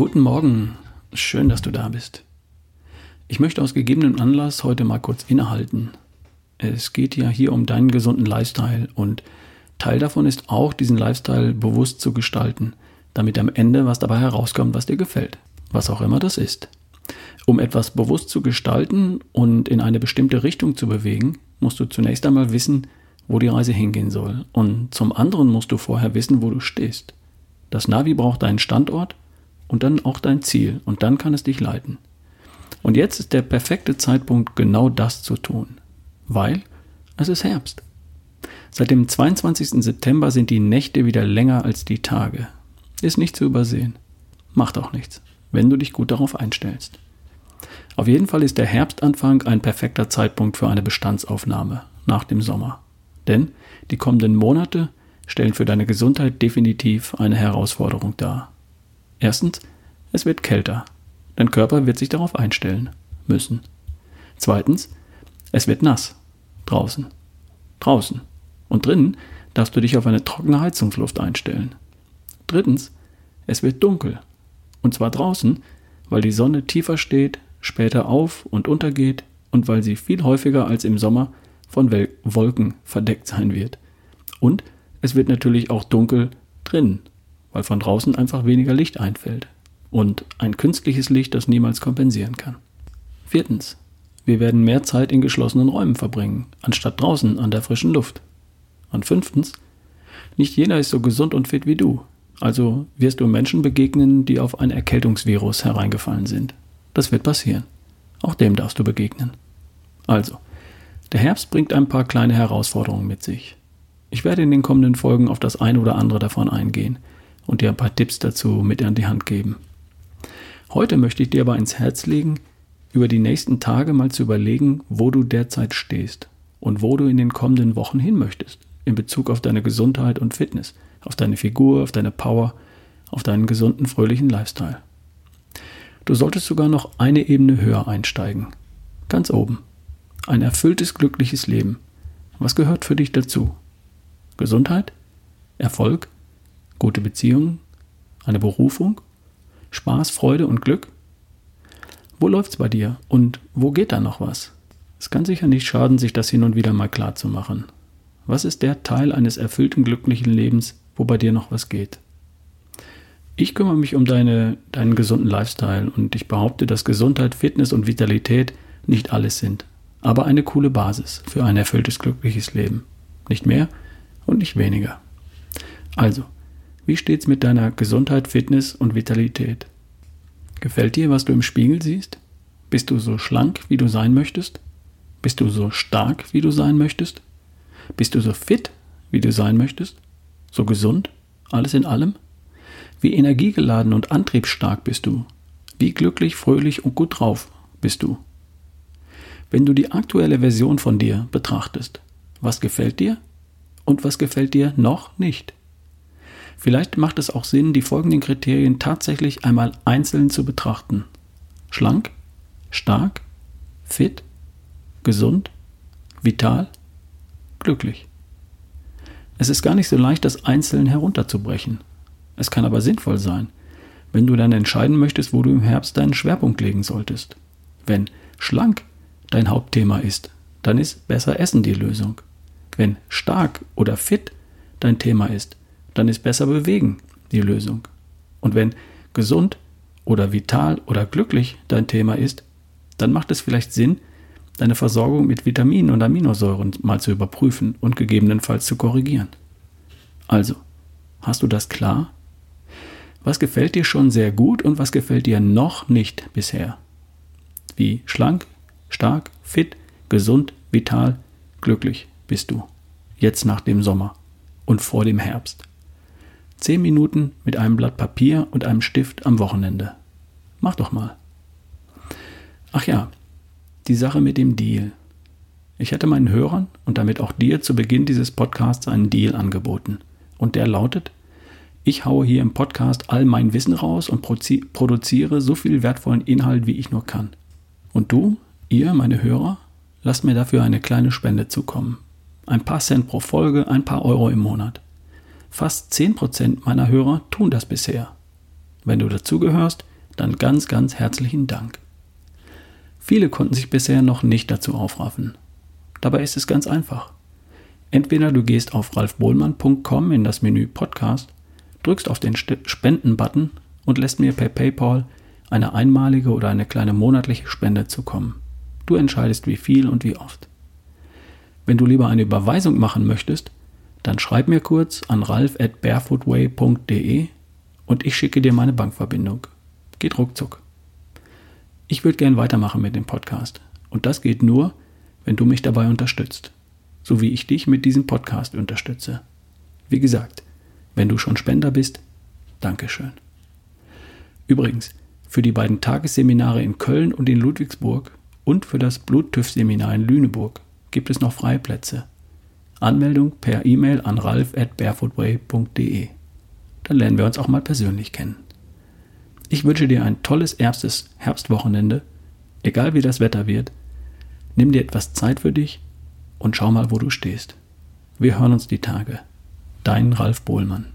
Guten Morgen, schön, dass du da bist. Ich möchte aus gegebenem Anlass heute mal kurz innehalten. Es geht ja hier um deinen gesunden Lifestyle und Teil davon ist auch, diesen Lifestyle bewusst zu gestalten, damit am Ende was dabei herauskommt, was dir gefällt, was auch immer das ist. Um etwas bewusst zu gestalten und in eine bestimmte Richtung zu bewegen, musst du zunächst einmal wissen, wo die Reise hingehen soll. Und zum anderen musst du vorher wissen, wo du stehst. Das Navi braucht deinen Standort und dann auch dein Ziel und dann kann es dich leiten. Und jetzt ist der perfekte Zeitpunkt, genau das zu tun, weil es ist Herbst. Seit dem 22. September sind die Nächte wieder länger als die Tage. Ist nicht zu übersehen. Macht auch nichts, wenn du dich gut darauf einstellst. Auf jeden Fall ist der Herbstanfang ein perfekter Zeitpunkt für eine Bestandsaufnahme nach dem Sommer. Denn die kommenden Monate stellen für deine Gesundheit definitiv eine Herausforderung dar. Erstens, es wird kälter. Dein Körper wird sich darauf einstellen müssen. Zweitens, es wird nass. Draußen. Draußen. Und drinnen darfst du dich auf eine trockene Heizungsluft einstellen. Drittens, es wird dunkel. Und zwar draußen, weil die Sonne tiefer steht, später auf und untergeht und weil sie viel häufiger als im Sommer von Wolken verdeckt sein wird. Und es wird natürlich auch dunkel drinnen weil von draußen einfach weniger Licht einfällt und ein künstliches Licht das niemals kompensieren kann. Viertens. Wir werden mehr Zeit in geschlossenen Räumen verbringen, anstatt draußen an der frischen Luft. Und fünftens. Nicht jeder ist so gesund und fit wie du, also wirst du Menschen begegnen, die auf ein Erkältungsvirus hereingefallen sind. Das wird passieren. Auch dem darfst du begegnen. Also, der Herbst bringt ein paar kleine Herausforderungen mit sich. Ich werde in den kommenden Folgen auf das eine oder andere davon eingehen und dir ein paar Tipps dazu mit an die Hand geben. Heute möchte ich dir aber ins Herz legen, über die nächsten Tage mal zu überlegen, wo du derzeit stehst und wo du in den kommenden Wochen hin möchtest, in Bezug auf deine Gesundheit und Fitness, auf deine Figur, auf deine Power, auf deinen gesunden, fröhlichen Lifestyle. Du solltest sogar noch eine Ebene höher einsteigen. Ganz oben. Ein erfülltes, glückliches Leben. Was gehört für dich dazu? Gesundheit? Erfolg? Gute Beziehungen? Eine Berufung? Spaß, Freude und Glück? Wo läuft's bei dir und wo geht da noch was? Es kann sicher nicht schaden, sich das hin und wieder mal klar zu machen. Was ist der Teil eines erfüllten, glücklichen Lebens, wo bei dir noch was geht? Ich kümmere mich um deine, deinen gesunden Lifestyle und ich behaupte, dass Gesundheit, Fitness und Vitalität nicht alles sind, aber eine coole Basis für ein erfülltes, glückliches Leben. Nicht mehr und nicht weniger. Also, wie steht's mit deiner Gesundheit, Fitness und Vitalität? Gefällt dir, was du im Spiegel siehst? Bist du so schlank, wie du sein möchtest? Bist du so stark, wie du sein möchtest? Bist du so fit, wie du sein möchtest? So gesund? Alles in allem? Wie energiegeladen und antriebsstark bist du? Wie glücklich, fröhlich und gut drauf bist du? Wenn du die aktuelle Version von dir betrachtest, was gefällt dir und was gefällt dir noch nicht? Vielleicht macht es auch Sinn, die folgenden Kriterien tatsächlich einmal einzeln zu betrachten. Schlank, stark, fit, gesund, vital, glücklich. Es ist gar nicht so leicht, das einzeln herunterzubrechen. Es kann aber sinnvoll sein, wenn du dann entscheiden möchtest, wo du im Herbst deinen Schwerpunkt legen solltest. Wenn schlank dein Hauptthema ist, dann ist besser Essen die Lösung. Wenn stark oder fit dein Thema ist, dann ist besser bewegen die Lösung. Und wenn gesund oder vital oder glücklich dein Thema ist, dann macht es vielleicht Sinn, deine Versorgung mit Vitaminen und Aminosäuren mal zu überprüfen und gegebenenfalls zu korrigieren. Also, hast du das klar? Was gefällt dir schon sehr gut und was gefällt dir noch nicht bisher? Wie schlank, stark, fit, gesund, vital, glücklich bist du jetzt nach dem Sommer und vor dem Herbst. Zehn Minuten mit einem Blatt Papier und einem Stift am Wochenende. Mach doch mal. Ach ja, die Sache mit dem Deal. Ich hätte meinen Hörern und damit auch dir zu Beginn dieses Podcasts einen Deal angeboten. Und der lautet, ich haue hier im Podcast all mein Wissen raus und produziere so viel wertvollen Inhalt, wie ich nur kann. Und du, ihr, meine Hörer, lasst mir dafür eine kleine Spende zukommen. Ein paar Cent pro Folge, ein paar Euro im Monat. Fast 10% meiner Hörer tun das bisher. Wenn du dazugehörst, dann ganz, ganz herzlichen Dank. Viele konnten sich bisher noch nicht dazu aufraffen. Dabei ist es ganz einfach. Entweder du gehst auf ralfbohlmann.com in das Menü Podcast, drückst auf den Spenden-Button und lässt mir per PayPal eine einmalige oder eine kleine monatliche Spende zukommen. Du entscheidest wie viel und wie oft. Wenn du lieber eine Überweisung machen möchtest, dann schreib mir kurz an ralf at barefootway.de und ich schicke dir meine Bankverbindung. Geht ruckzuck. Ich würde gern weitermachen mit dem Podcast. Und das geht nur, wenn du mich dabei unterstützt. So wie ich dich mit diesem Podcast unterstütze. Wie gesagt, wenn du schon Spender bist, Dankeschön. Übrigens, für die beiden Tagesseminare in Köln und in Ludwigsburg und für das Bluttüff-Seminar in Lüneburg gibt es noch freie Plätze. Anmeldung per E-Mail an ralf at barefootway.de. Dann lernen wir uns auch mal persönlich kennen. Ich wünsche dir ein tolles erstes Herbstwochenende, egal wie das Wetter wird. Nimm dir etwas Zeit für dich und schau mal, wo du stehst. Wir hören uns die Tage. Dein Ralf Bohlmann.